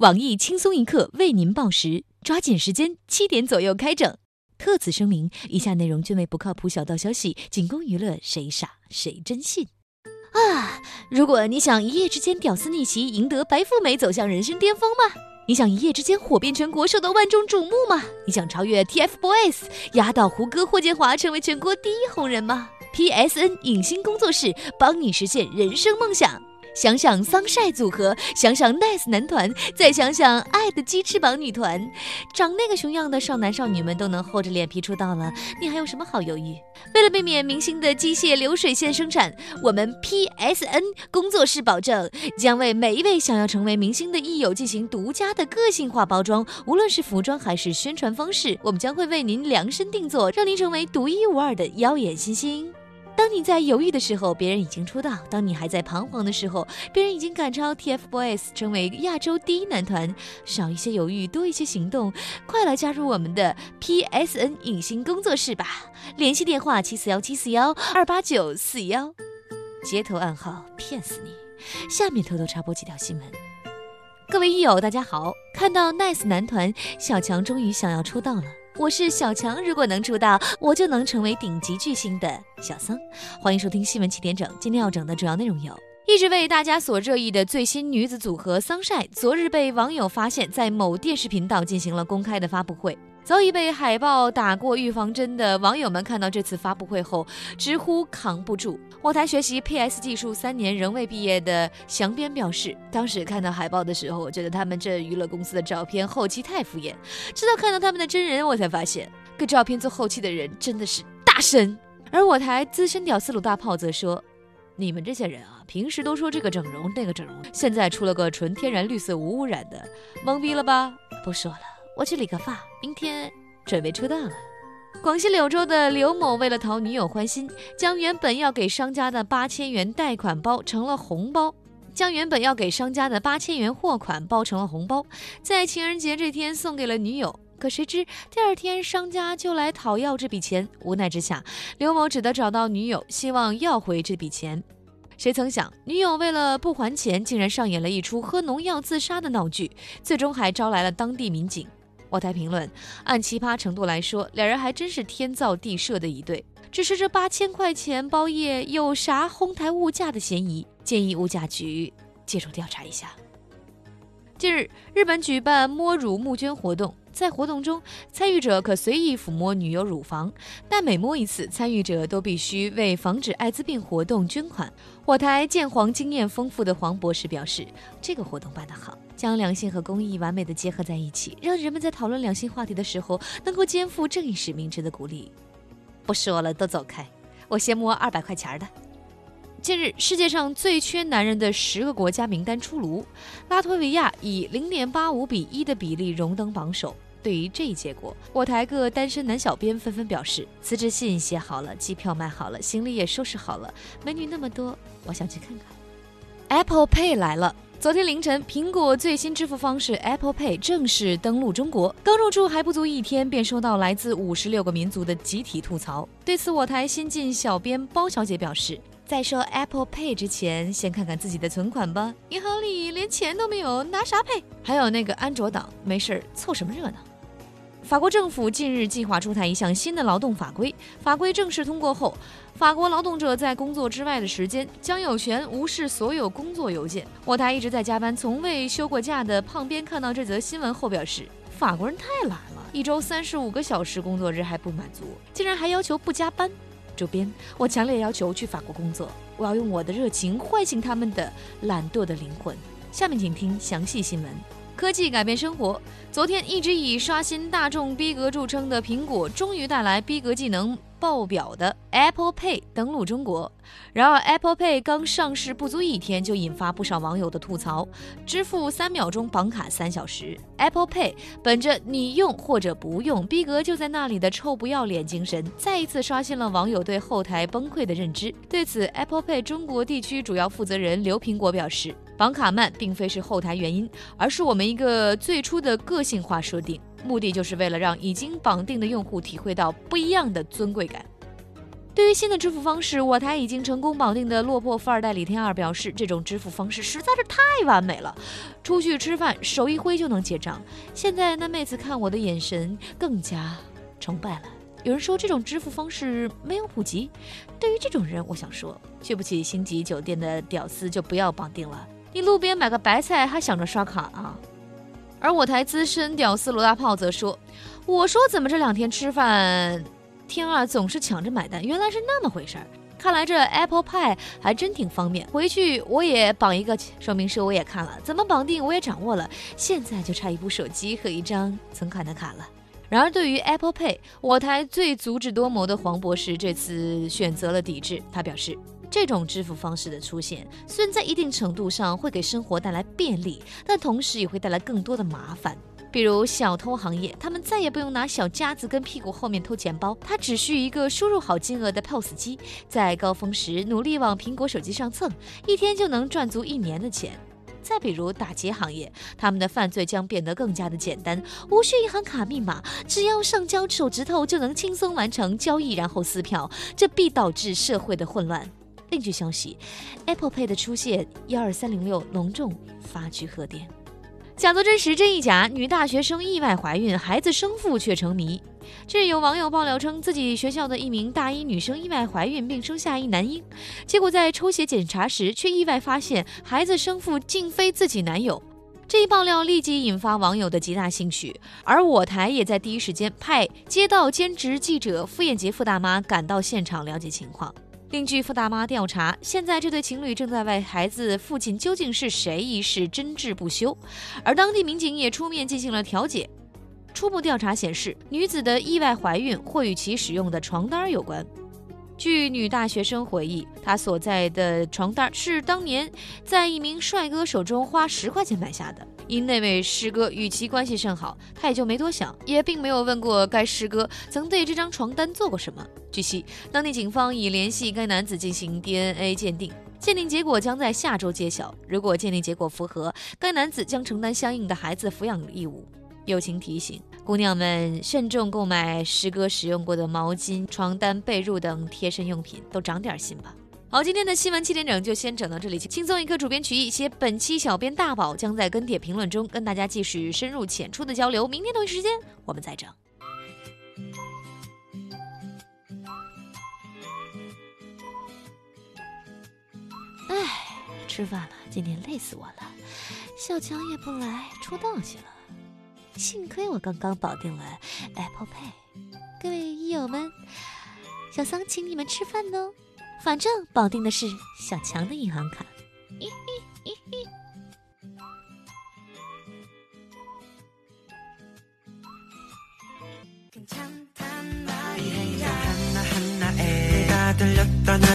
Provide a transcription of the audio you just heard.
网易轻松一刻为您报时，抓紧时间，七点左右开整。特此声明，以下内容均为不靠谱小道消息，仅供娱乐，谁傻谁真信。啊！如果你想一夜之间屌丝逆袭，赢得白富美，走向人生巅峰吗？你想一夜之间火遍全国，受到万众瞩目吗？你想超越 TFBOYS，压倒胡歌、霍建华，成为全国第一红人吗？PSN 影星工作室帮你实现人生梦想。想想桑晒组合，想想 Nice 男团，再想想爱的鸡翅膀女团，长那个熊样的少男少女们都能厚着脸皮出道了，你还有什么好犹豫？为了避免明星的机械流水线生产，我们 PSN 工作室保证将为每一位想要成为明星的益友进行独家的个性化包装，无论是服装还是宣传方式，我们将会为您量身定做，让您成为独一无二的妖艳新星。当你在犹豫的时候，别人已经出道；当你还在彷徨的时候，别人已经赶超 TFBOYS，成为亚洲第一男团。少一些犹豫，多一些行动，快来加入我们的 PSN 影星工作室吧！联系电话：七四幺七四幺二八九四幺，街头暗号骗死你！下面偷偷插播几条新闻。各位益友，大家好！看到 Nice 男团小强终于想要出道了。我是小强，如果能出道，我就能成为顶级巨星的小桑。欢迎收听新闻七点整，今天要整的主要内容有：一直为大家所热议的最新女子组合桑晒，昨日被网友发现，在某电视频道进行了公开的发布会。早已被海报打过预防针的网友们看到这次发布会后，直呼扛不住。我台学习 PS 技术三年仍未毕业的祥边表示，当时看到海报的时候，我觉得他们这娱乐公司的照片后期太敷衍，直到看到他们的真人，我才发现，给照片做后期的人真的是大神。而我台资深屌丝鲁大炮则说：“你们这些人啊，平时都说这个整容那个整容，现在出了个纯天然绿色无污染的，懵逼了吧？不说了。”我去理个发，明天准备出道了。广西柳州的刘某为了讨女友欢心，将原本要给商家的八千元贷款包成了红包，将原本要给商家的八千元货款包成了红包，在情人节这天送给了女友。可谁知第二天商家就来讨要这笔钱，无奈之下，刘某只得找到女友，希望要回这笔钱。谁曾想，女友为了不还钱，竟然上演了一出喝农药自杀的闹剧，最终还招来了当地民警。我台评论：按奇葩程度来说，两人还真是天造地设的一对。只是这八千块钱包夜有啥哄抬物价的嫌疑？建议物价局介入调查一下。近日，日本举办摸乳募捐活动。在活动中，参与者可随意抚摸女友乳房，但每摸一次，参与者都必须为防止艾滋病活动捐款。我台鉴黄经验丰富的黄博士表示，这个活动办得好，将两性和公益完美的结合在一起，让人们在讨论两性话题的时候，能够肩负正义使命，值得鼓励。不说了，都走开，我先摸二百块钱的。近日，世界上最缺男人的十个国家名单出炉，拉脱维亚以零点八五比一的比例荣登榜首。对于这一结果，我台各单身男小编纷纷表示：辞职信写好了，机票买好了，行李也收拾好了，美女那么多，我想去看看。Apple Pay 来了。昨天凌晨，苹果最新支付方式 Apple Pay 正式登陆中国。刚入驻还不足一天，便收到来自五十六个民族的集体吐槽。对此，我台新晋小编包小姐表示。在说 Apple Pay 之前，先看看自己的存款吧。银行里连钱都没有，拿啥 Pay？还有那个安卓党，没事儿凑什么热闹？法国政府近日计划出台一项新的劳动法规，法规正式通过后，法国劳动者在工作之外的时间将有权无视所有工作邮件。我台一直在加班、从未休过假的胖边看到这则新闻后表示：法国人太懒了，一周三十五个小时工作日还不满足，竟然还要求不加班。主编，我强烈要求去法国工作。我要用我的热情唤醒他们的懒惰的灵魂。下面请听详细新闻。科技改变生活。昨天一直以刷新大众逼格著称的苹果，终于带来逼格技能。爆表的 Apple Pay 登陆中国，然而 Apple Pay 刚上市不足一天，就引发不少网友的吐槽：支付三秒钟，绑卡三小时。Apple Pay 本着你用或者不用，逼格就在那里的臭不要脸精神，再一次刷新了网友对后台崩溃的认知。对此，Apple Pay 中国地区主要负责人刘苹果表示：绑卡慢并非是后台原因，而是我们一个最初的个性化设定。目的就是为了让已经绑定的用户体会到不一样的尊贵感。对于新的支付方式，我台已经成功绑定的落魄富二代李天二表示，这种支付方式实在是太完美了，出去吃饭手一挥就能结账。现在那妹子看我的眼神更加崇拜了。有人说这种支付方式没有普及，对于这种人，我想说，去不起星级酒店的屌丝就不要绑定了。你路边买个白菜还想着刷卡啊？而我台资深屌丝罗大炮则说：“我说怎么这两天吃饭，天二总是抢着买单，原来是那么回事儿。看来这 Apple Pay 还真挺方便，回去我也绑一个说明书，我也看了，怎么绑定我也掌握了，现在就差一部手机和一张存款的卡了。”然而，对于 Apple Pay，我台最足智多谋的黄博士这次选择了抵制。他表示，这种支付方式的出现，虽然在一定程度上会给生活带来便利，但同时也会带来更多的麻烦。比如小偷行业，他们再也不用拿小夹子跟屁股后面偷钱包，他只需一个输入好金额的 POS 机，在高峰时努力往苹果手机上蹭，一天就能赚足一年的钱。再比如打劫行业，他们的犯罪将变得更加的简单，无需银行卡密码，只要上交手指头就能轻松完成交易，然后撕票，这必导致社会的混乱。另据消息，Apple Pay 的出现，幺二三零六隆重发去贺电。假作真实真亦假，女大学生意外怀孕，孩子生父却成谜。近日有网友爆料称，自己学校的一名大一女生意外怀孕并生下一男婴，结果在抽血检查时，却意外发现孩子生父竟非自己男友。这一爆料立即引发网友的极大兴趣，而我台也在第一时间派街道兼职记者傅艳杰傅大妈赶到现场了解情况。另据傅大妈调查，现在这对情侣正在为孩子父亲究竟是谁一事争执不休，而当地民警也出面进行了调解。初步调查显示，女子的意外怀孕或与其使用的床单有关。据女大学生回忆，她所在的床单是当年在一名帅哥手中花十块钱买下的。因那位师哥与其关系甚好，他也就没多想，也并没有问过该师哥曾对这张床单做过什么。据悉，当地警方已联系该男子进行 DNA 鉴定，鉴定结果将在下周揭晓。如果鉴定结果符合，该男子将承担相应的孩子抚养义务。友情提醒：姑娘们慎重购买师哥使用过的毛巾、床单、被褥等贴身用品，都长点心吧。好，今天的新闻七点整就先整到这里。轻松一刻，主编曲艺，写本期小编大宝将在跟帖评论中跟大家继续深入浅出的交流。明天同一时间我们再整。哎，吃饭了，今天累死我了。小强也不来，出道去了。幸亏我刚刚绑定了 Apple Pay。各位益友们，小桑请你们吃饭哦。反正绑定的是小强的银行卡。